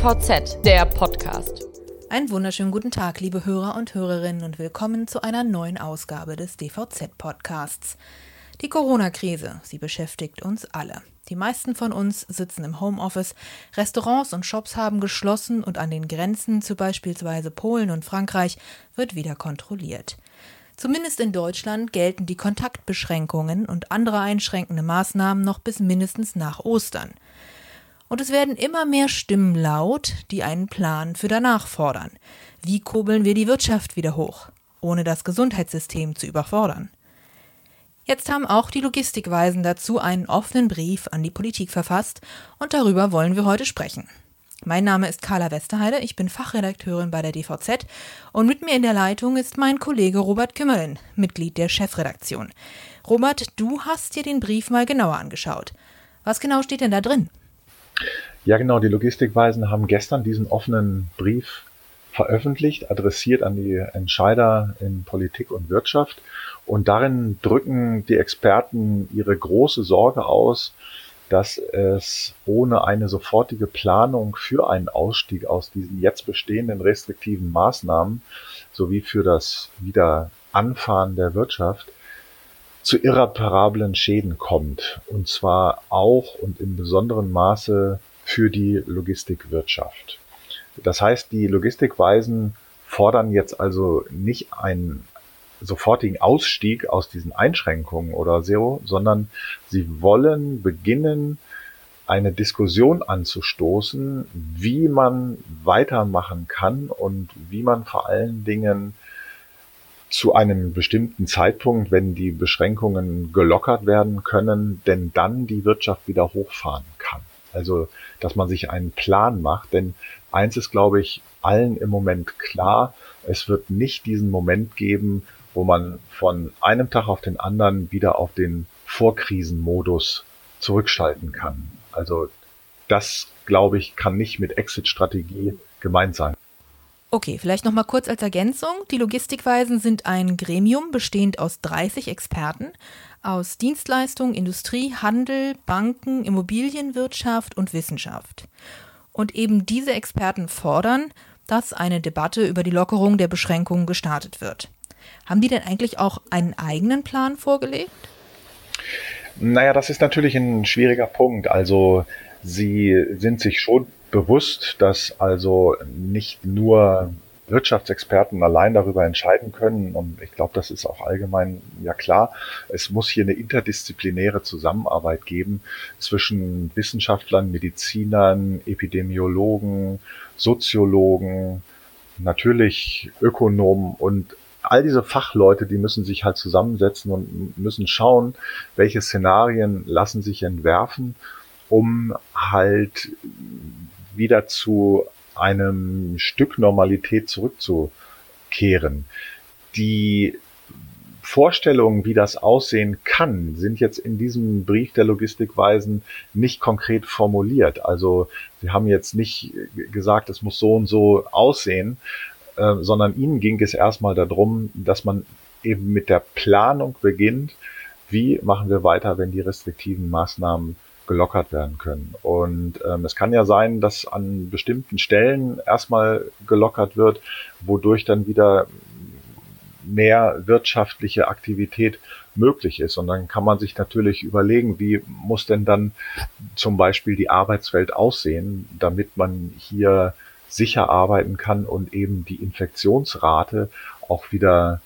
DVZ, der Podcast. Einen wunderschönen guten Tag, liebe Hörer und Hörerinnen, und willkommen zu einer neuen Ausgabe des DVZ-Podcasts. Die Corona-Krise, sie beschäftigt uns alle. Die meisten von uns sitzen im Homeoffice, Restaurants und Shops haben geschlossen und an den Grenzen zu beispielsweise Polen und Frankreich wird wieder kontrolliert. Zumindest in Deutschland gelten die Kontaktbeschränkungen und andere einschränkende Maßnahmen noch bis mindestens nach Ostern. Und es werden immer mehr Stimmen laut, die einen Plan für danach fordern. Wie kurbeln wir die Wirtschaft wieder hoch, ohne das Gesundheitssystem zu überfordern? Jetzt haben auch die Logistikweisen dazu einen offenen Brief an die Politik verfasst und darüber wollen wir heute sprechen. Mein Name ist Carla Westerheide, ich bin Fachredakteurin bei der DVZ und mit mir in der Leitung ist mein Kollege Robert Kümmerlin, Mitglied der Chefredaktion. Robert, du hast dir den Brief mal genauer angeschaut. Was genau steht denn da drin? Ja, genau. Die Logistikweisen haben gestern diesen offenen Brief veröffentlicht, adressiert an die Entscheider in Politik und Wirtschaft. Und darin drücken die Experten ihre große Sorge aus, dass es ohne eine sofortige Planung für einen Ausstieg aus diesen jetzt bestehenden restriktiven Maßnahmen sowie für das Wiederanfahren der Wirtschaft zu irreparablen Schäden kommt. Und zwar auch und in besonderem Maße für die Logistikwirtschaft. Das heißt, die Logistikweisen fordern jetzt also nicht einen sofortigen Ausstieg aus diesen Einschränkungen oder so, sondern sie wollen beginnen, eine Diskussion anzustoßen, wie man weitermachen kann und wie man vor allen Dingen zu einem bestimmten Zeitpunkt, wenn die Beschränkungen gelockert werden können, denn dann die Wirtschaft wieder hochfahren kann. Also, dass man sich einen Plan macht, denn eins ist, glaube ich, allen im Moment klar, es wird nicht diesen Moment geben, wo man von einem Tag auf den anderen wieder auf den Vorkrisenmodus zurückschalten kann. Also das, glaube ich, kann nicht mit Exit-Strategie gemeint sein. Okay, vielleicht noch mal kurz als Ergänzung. Die Logistikweisen sind ein Gremium bestehend aus 30 Experten aus Dienstleistung, Industrie, Handel, Banken, Immobilienwirtschaft und Wissenschaft. Und eben diese Experten fordern, dass eine Debatte über die Lockerung der Beschränkungen gestartet wird. Haben die denn eigentlich auch einen eigenen Plan vorgelegt? Naja, das ist natürlich ein schwieriger Punkt. Also sie sind sich schon bewusst, dass also nicht nur Wirtschaftsexperten allein darüber entscheiden können. Und ich glaube, das ist auch allgemein ja klar. Es muss hier eine interdisziplinäre Zusammenarbeit geben zwischen Wissenschaftlern, Medizinern, Epidemiologen, Soziologen, natürlich Ökonomen und all diese Fachleute, die müssen sich halt zusammensetzen und müssen schauen, welche Szenarien lassen sich entwerfen, um halt wieder zu einem Stück Normalität zurückzukehren. Die Vorstellungen, wie das aussehen kann, sind jetzt in diesem Brief der Logistikweisen nicht konkret formuliert. Also sie haben jetzt nicht gesagt, es muss so und so aussehen, äh, sondern ihnen ging es erstmal darum, dass man eben mit der Planung beginnt, wie machen wir weiter, wenn die restriktiven Maßnahmen gelockert werden können. Und ähm, es kann ja sein, dass an bestimmten Stellen erstmal gelockert wird, wodurch dann wieder mehr wirtschaftliche Aktivität möglich ist. Und dann kann man sich natürlich überlegen, wie muss denn dann zum Beispiel die Arbeitswelt aussehen, damit man hier sicher arbeiten kann und eben die Infektionsrate auch wieder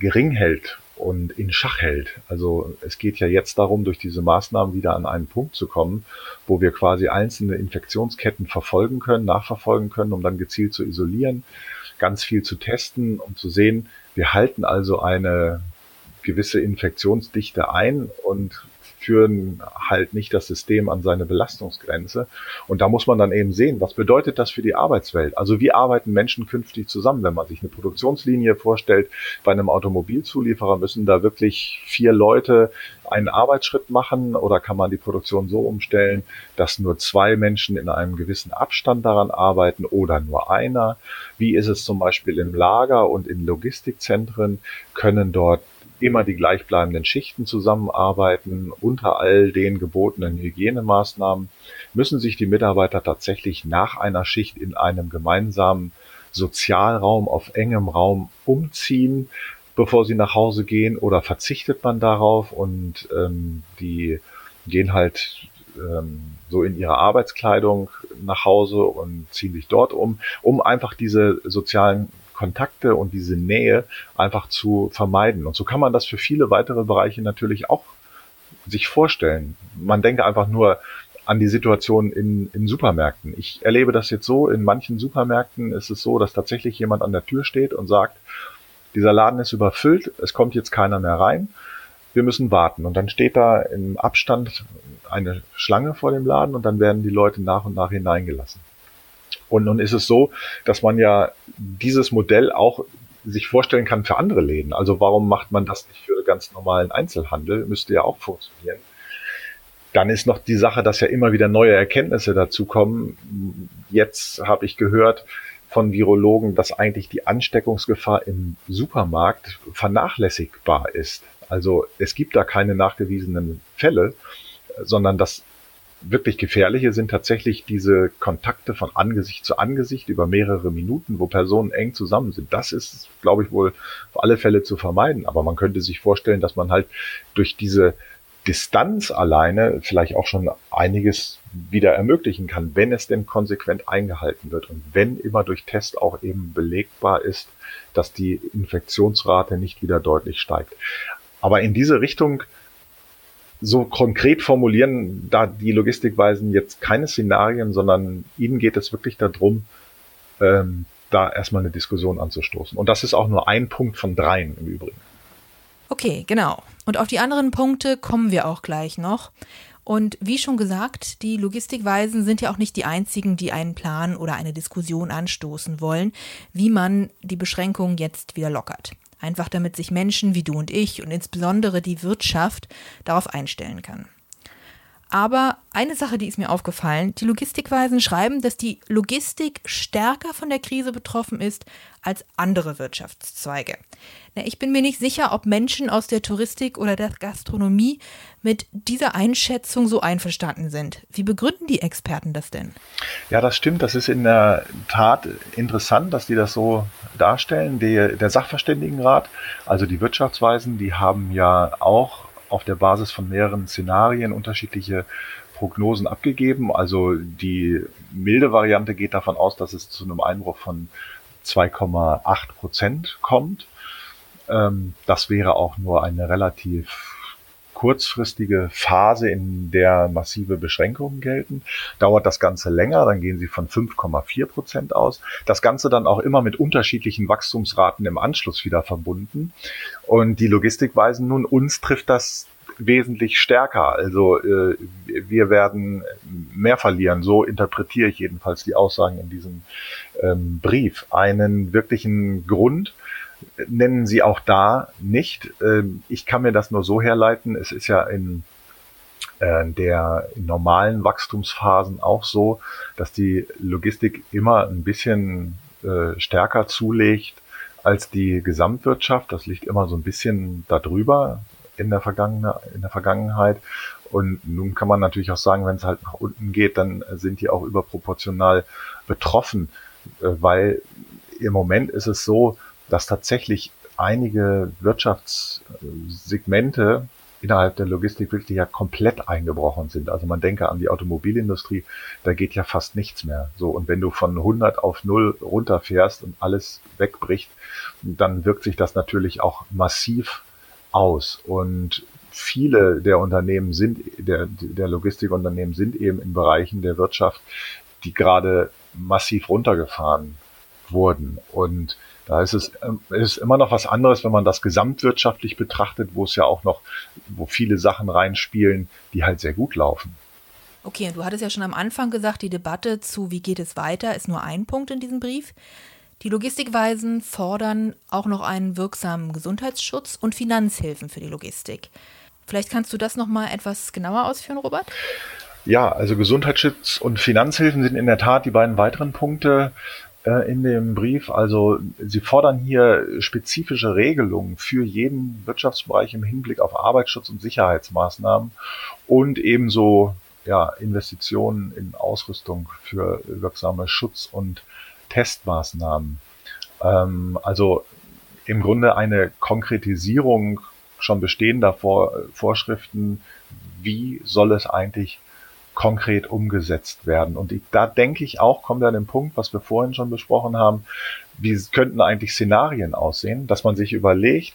gering hält und in Schach hält. Also es geht ja jetzt darum, durch diese Maßnahmen wieder an einen Punkt zu kommen, wo wir quasi einzelne Infektionsketten verfolgen können, nachverfolgen können, um dann gezielt zu isolieren, ganz viel zu testen, um zu sehen, wir halten also eine gewisse Infektionsdichte ein und führen halt nicht das System an seine Belastungsgrenze. Und da muss man dann eben sehen, was bedeutet das für die Arbeitswelt? Also wie arbeiten Menschen künftig zusammen? Wenn man sich eine Produktionslinie vorstellt, bei einem Automobilzulieferer müssen da wirklich vier Leute einen Arbeitsschritt machen oder kann man die Produktion so umstellen, dass nur zwei Menschen in einem gewissen Abstand daran arbeiten oder nur einer? Wie ist es zum Beispiel im Lager und in Logistikzentren? Können dort immer die gleichbleibenden Schichten zusammenarbeiten, unter all den gebotenen Hygienemaßnahmen, müssen sich die Mitarbeiter tatsächlich nach einer Schicht in einem gemeinsamen Sozialraum auf engem Raum umziehen, bevor sie nach Hause gehen oder verzichtet man darauf und ähm, die gehen halt ähm, so in ihrer Arbeitskleidung nach Hause und ziehen sich dort um, um einfach diese sozialen Kontakte und diese Nähe einfach zu vermeiden. Und so kann man das für viele weitere Bereiche natürlich auch sich vorstellen. Man denke einfach nur an die Situation in, in Supermärkten. Ich erlebe das jetzt so, in manchen Supermärkten ist es so, dass tatsächlich jemand an der Tür steht und sagt, dieser Laden ist überfüllt, es kommt jetzt keiner mehr rein, wir müssen warten. Und dann steht da im Abstand eine Schlange vor dem Laden und dann werden die Leute nach und nach hineingelassen. Und nun ist es so, dass man ja dieses Modell auch sich vorstellen kann für andere Läden. Also warum macht man das nicht für ganz normalen Einzelhandel? Müsste ja auch funktionieren. Dann ist noch die Sache, dass ja immer wieder neue Erkenntnisse dazu kommen. Jetzt habe ich gehört von Virologen, dass eigentlich die Ansteckungsgefahr im Supermarkt vernachlässigbar ist. Also es gibt da keine nachgewiesenen Fälle, sondern das wirklich gefährliche sind tatsächlich diese Kontakte von Angesicht zu Angesicht über mehrere Minuten, wo Personen eng zusammen sind. Das ist, glaube ich, wohl auf alle Fälle zu vermeiden. Aber man könnte sich vorstellen, dass man halt durch diese Distanz alleine vielleicht auch schon einiges wieder ermöglichen kann, wenn es denn konsequent eingehalten wird und wenn immer durch Test auch eben belegbar ist, dass die Infektionsrate nicht wieder deutlich steigt. Aber in diese Richtung so konkret formulieren da die Logistikweisen jetzt keine Szenarien, sondern ihnen geht es wirklich darum, ähm, da erstmal eine Diskussion anzustoßen. Und das ist auch nur ein Punkt von dreien im Übrigen. Okay, genau. Und auf die anderen Punkte kommen wir auch gleich noch. Und wie schon gesagt, die Logistikweisen sind ja auch nicht die einzigen, die einen Plan oder eine Diskussion anstoßen wollen, wie man die Beschränkungen jetzt wieder lockert. Einfach damit sich Menschen wie du und ich und insbesondere die Wirtschaft darauf einstellen kann. Aber eine Sache, die ist mir aufgefallen, die Logistikweisen schreiben, dass die Logistik stärker von der Krise betroffen ist als andere Wirtschaftszweige. Na, ich bin mir nicht sicher, ob Menschen aus der Touristik oder der Gastronomie mit dieser Einschätzung so einverstanden sind. Wie begründen die Experten das denn? Ja, das stimmt. Das ist in der Tat interessant, dass die das so darstellen. Die, der Sachverständigenrat, also die Wirtschaftsweisen, die haben ja auch auf der Basis von mehreren Szenarien unterschiedliche Prognosen abgegeben. Also die milde Variante geht davon aus, dass es zu einem Einbruch von 2,8 Prozent kommt. Ähm, das wäre auch nur eine relativ kurzfristige Phase, in der massive Beschränkungen gelten. Dauert das Ganze länger, dann gehen sie von 5,4 Prozent aus. Das Ganze dann auch immer mit unterschiedlichen Wachstumsraten im Anschluss wieder verbunden. Und die Logistikweisen nun, uns trifft das wesentlich stärker. Also äh, wir werden mehr verlieren. So interpretiere ich jedenfalls die Aussagen in diesem ähm, Brief. Einen wirklichen Grund nennen sie auch da nicht. Ähm, ich kann mir das nur so herleiten. Es ist ja in äh, der in normalen Wachstumsphasen auch so, dass die Logistik immer ein bisschen äh, stärker zulegt als die Gesamtwirtschaft. Das liegt immer so ein bisschen darüber in der, in der Vergangenheit. Und nun kann man natürlich auch sagen, wenn es halt nach unten geht, dann sind die auch überproportional betroffen, äh, weil im Moment ist es so, dass tatsächlich einige Wirtschaftssegmente innerhalb der Logistik wirklich ja komplett eingebrochen sind. Also man denke an die Automobilindustrie, da geht ja fast nichts mehr. So und wenn du von 100 auf 0 runterfährst und alles wegbricht, dann wirkt sich das natürlich auch massiv aus und viele der Unternehmen sind der der Logistikunternehmen sind eben in Bereichen der Wirtschaft, die gerade massiv runtergefahren wurden und da ist es ähm, ist immer noch was anderes, wenn man das gesamtwirtschaftlich betrachtet, wo es ja auch noch, wo viele Sachen reinspielen, die halt sehr gut laufen. Okay, und du hattest ja schon am Anfang gesagt, die Debatte zu wie geht es weiter ist nur ein Punkt in diesem Brief. Die Logistikweisen fordern auch noch einen wirksamen Gesundheitsschutz und Finanzhilfen für die Logistik. Vielleicht kannst du das noch mal etwas genauer ausführen, Robert? Ja, also Gesundheitsschutz und Finanzhilfen sind in der Tat die beiden weiteren Punkte. Äh, in dem Brief. Also Sie fordern hier spezifische Regelungen für jeden Wirtschaftsbereich im Hinblick auf Arbeitsschutz und Sicherheitsmaßnahmen und ebenso ja, Investitionen in Ausrüstung für wirksame Schutz- und Testmaßnahmen. Ähm, also im Grunde eine Konkretisierung schon bestehender Vor Vorschriften, wie soll es eigentlich konkret umgesetzt werden. Und ich, da denke ich auch, kommen wir an den Punkt, was wir vorhin schon besprochen haben, wie könnten eigentlich Szenarien aussehen, dass man sich überlegt,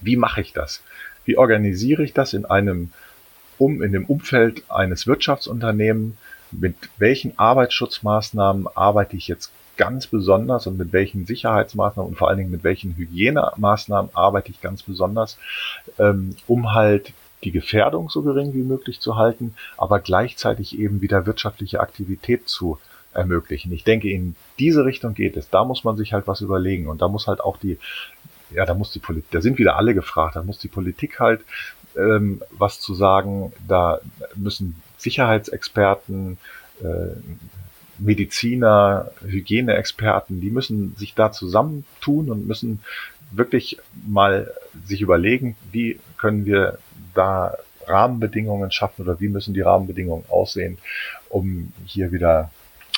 wie mache ich das? Wie organisiere ich das in einem um in dem Umfeld eines Wirtschaftsunternehmens, mit welchen Arbeitsschutzmaßnahmen arbeite ich jetzt ganz besonders und mit welchen Sicherheitsmaßnahmen und vor allen Dingen mit welchen Hygienemaßnahmen arbeite ich ganz besonders, ähm, um halt die Gefährdung so gering wie möglich zu halten, aber gleichzeitig eben wieder wirtschaftliche Aktivität zu ermöglichen. Ich denke, in diese Richtung geht es. Da muss man sich halt was überlegen und da muss halt auch die, ja, da muss die Politik, da sind wieder alle gefragt, da muss die Politik halt ähm, was zu sagen. Da müssen Sicherheitsexperten, äh, Mediziner, Hygieneexperten, die müssen sich da zusammentun und müssen wirklich mal sich überlegen, wie können wir da Rahmenbedingungen schaffen oder wie müssen die Rahmenbedingungen aussehen, um hier wieder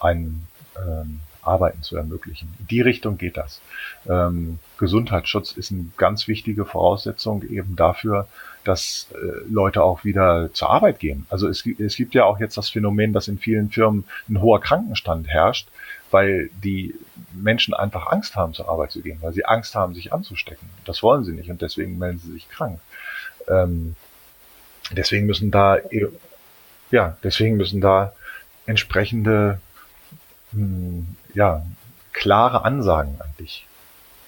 ein ähm, Arbeiten zu ermöglichen. In die Richtung geht das. Ähm, Gesundheitsschutz ist eine ganz wichtige Voraussetzung eben dafür, dass äh, Leute auch wieder zur Arbeit gehen. Also es, es gibt ja auch jetzt das Phänomen, dass in vielen Firmen ein hoher Krankenstand herrscht, weil die Menschen einfach Angst haben, zur Arbeit zu gehen, weil sie Angst haben, sich anzustecken. Das wollen sie nicht und deswegen melden sie sich krank. Ähm, deswegen müssen da, ja, deswegen müssen da entsprechende, mh, hm, ja, klare Ansagen eigentlich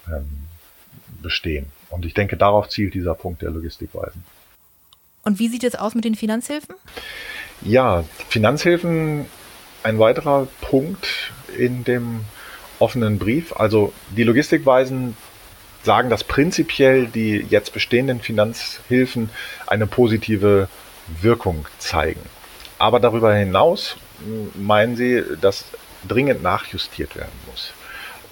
ähm, bestehen. Und ich denke, darauf zielt dieser Punkt der Logistikweisen. Und wie sieht es aus mit den Finanzhilfen? Ja, Finanzhilfen, ein weiterer Punkt in dem offenen Brief. Also die Logistikweisen sagen, dass prinzipiell die jetzt bestehenden Finanzhilfen eine positive Wirkung zeigen. Aber darüber hinaus meinen sie, dass dringend nachjustiert werden muss.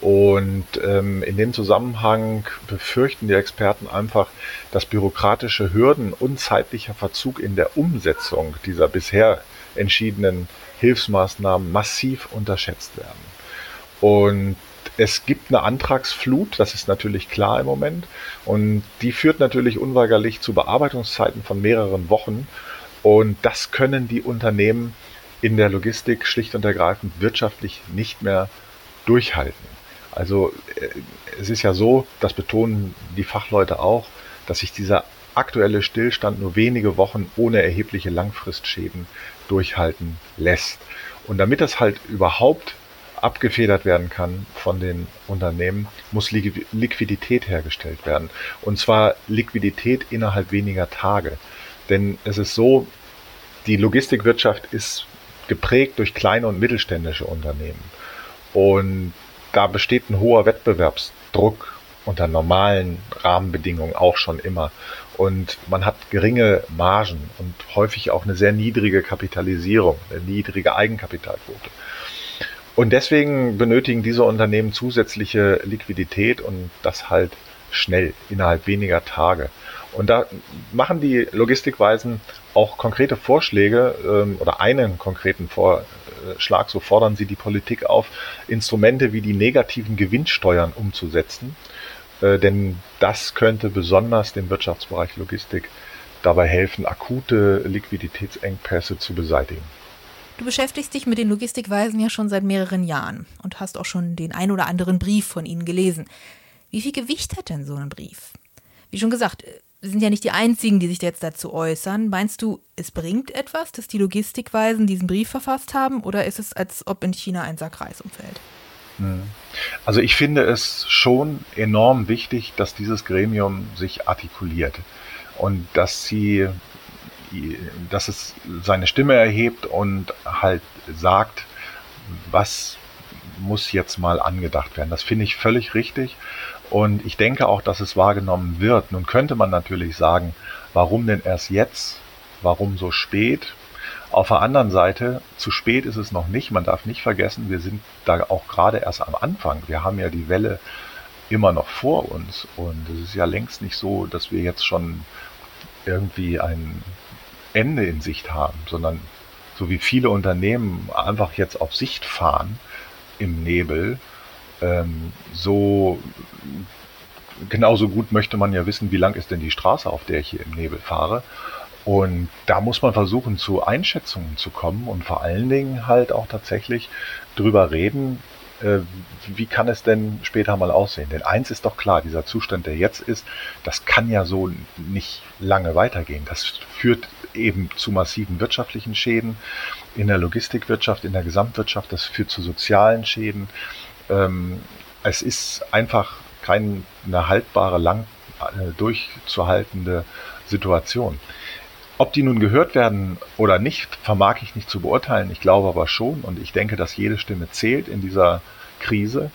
Und ähm, in dem Zusammenhang befürchten die Experten einfach, dass bürokratische Hürden und zeitlicher Verzug in der Umsetzung dieser bisher entschiedenen Hilfsmaßnahmen massiv unterschätzt werden. Und es gibt eine Antragsflut, das ist natürlich klar im Moment. Und die führt natürlich unweigerlich zu Bearbeitungszeiten von mehreren Wochen. Und das können die Unternehmen in der Logistik schlicht und ergreifend wirtschaftlich nicht mehr durchhalten. Also äh, es ist ja so, das betonen die Fachleute auch, dass sich dieser aktuelle Stillstand nur wenige Wochen ohne erhebliche Langfristschäden durchhalten lässt. Und damit das halt überhaupt abgefedert werden kann von den Unternehmen, muss Liquidität hergestellt werden. Und zwar Liquidität innerhalb weniger Tage. Denn es ist so, die Logistikwirtschaft ist geprägt durch kleine und mittelständische Unternehmen. Und da besteht ein hoher Wettbewerbsdruck unter normalen Rahmenbedingungen auch schon immer. Und man hat geringe Margen und häufig auch eine sehr niedrige Kapitalisierung, eine niedrige Eigenkapitalquote. Und deswegen benötigen diese Unternehmen zusätzliche Liquidität und das halt schnell, innerhalb weniger Tage. Und da machen die Logistikweisen auch konkrete Vorschläge ähm, oder einen konkreten Vorschlag, so fordern sie die Politik auf, Instrumente wie die negativen Gewinnsteuern umzusetzen. Äh, denn das könnte besonders dem Wirtschaftsbereich Logistik dabei helfen, akute Liquiditätsengpässe zu beseitigen. Du beschäftigst dich mit den Logistikweisen ja schon seit mehreren Jahren und hast auch schon den ein oder anderen Brief von ihnen gelesen. Wie viel Gewicht hat denn so ein Brief? Wie schon gesagt, wir sind ja nicht die Einzigen, die sich jetzt dazu äußern. Meinst du, es bringt etwas, dass die Logistikweisen diesen Brief verfasst haben, oder ist es, als ob in China ein Sack Reis umfällt? Also ich finde es schon enorm wichtig, dass dieses Gremium sich artikuliert und dass sie dass es seine Stimme erhebt und halt sagt, was muss jetzt mal angedacht werden. Das finde ich völlig richtig und ich denke auch, dass es wahrgenommen wird. Nun könnte man natürlich sagen, warum denn erst jetzt? Warum so spät? Auf der anderen Seite, zu spät ist es noch nicht. Man darf nicht vergessen, wir sind da auch gerade erst am Anfang. Wir haben ja die Welle immer noch vor uns. Und es ist ja längst nicht so, dass wir jetzt schon irgendwie ein Ende in Sicht haben, sondern so wie viele Unternehmen einfach jetzt auf Sicht fahren im Nebel, ähm, so genauso gut möchte man ja wissen, wie lang ist denn die Straße, auf der ich hier im Nebel fahre. Und da muss man versuchen, zu Einschätzungen zu kommen und vor allen Dingen halt auch tatsächlich drüber reden, äh, wie kann es denn später mal aussehen? Denn eins ist doch klar, dieser Zustand, der jetzt ist, das kann ja so nicht lange weitergehen. Das führt eben zu massiven wirtschaftlichen Schäden in der Logistikwirtschaft, in der Gesamtwirtschaft, das führt zu sozialen Schäden. Ähm, es ist einfach keine haltbare, lang äh, durchzuhaltende Situation. Ob die nun gehört werden oder nicht, vermag ich nicht zu beurteilen. Ich glaube aber schon und ich denke, dass jede Stimme zählt in dieser Krise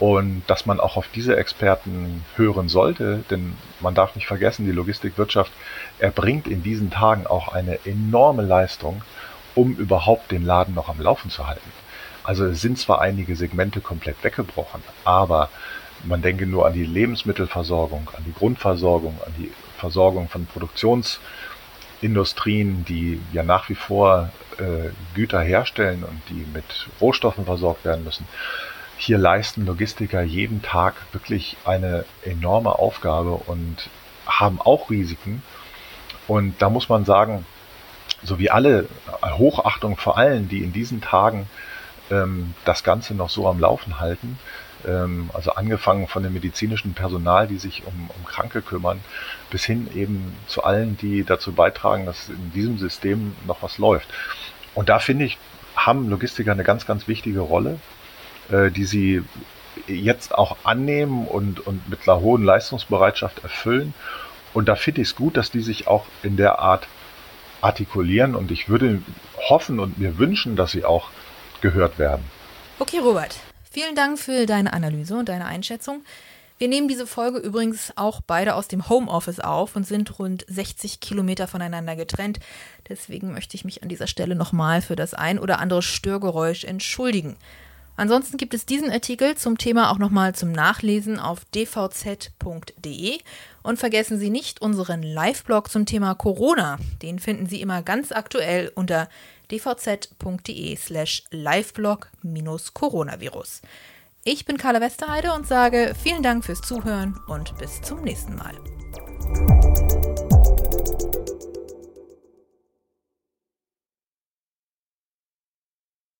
und dass man auch auf diese Experten hören sollte, denn man darf nicht vergessen, die Logistikwirtschaft erbringt in diesen Tagen auch eine enorme Leistung, um überhaupt den Laden noch am Laufen zu halten. Also es sind zwar einige Segmente komplett weggebrochen, aber man denke nur an die Lebensmittelversorgung, an die Grundversorgung, an die Versorgung von Produktions Industrien, die ja nach wie vor äh, Güter herstellen und die mit Rohstoffen versorgt werden müssen. Hier leisten Logistiker jeden Tag wirklich eine enorme Aufgabe und haben auch Risiken. Und da muss man sagen, so wie alle Hochachtung vor allen, die in diesen Tagen ähm, das Ganze noch so am Laufen halten, also angefangen von dem medizinischen Personal, die sich um, um Kranke kümmern, bis hin eben zu allen, die dazu beitragen, dass in diesem System noch was läuft. Und da finde ich, haben Logistiker eine ganz, ganz wichtige Rolle, äh, die sie jetzt auch annehmen und, und mit einer hohen Leistungsbereitschaft erfüllen. Und da finde ich es gut, dass die sich auch in der Art artikulieren und ich würde hoffen und mir wünschen, dass sie auch gehört werden. Okay, Robert. Vielen Dank für deine Analyse und deine Einschätzung. Wir nehmen diese Folge übrigens auch beide aus dem Homeoffice auf und sind rund 60 Kilometer voneinander getrennt. Deswegen möchte ich mich an dieser Stelle nochmal für das ein oder andere Störgeräusch entschuldigen. Ansonsten gibt es diesen Artikel zum Thema auch nochmal zum Nachlesen auf dvz.de. Und vergessen Sie nicht unseren Live-Blog zum Thema Corona. Den finden Sie immer ganz aktuell unter dvz.de slash liveblog-coronavirus. Ich bin Carla Westerheide und sage vielen Dank fürs Zuhören und bis zum nächsten Mal.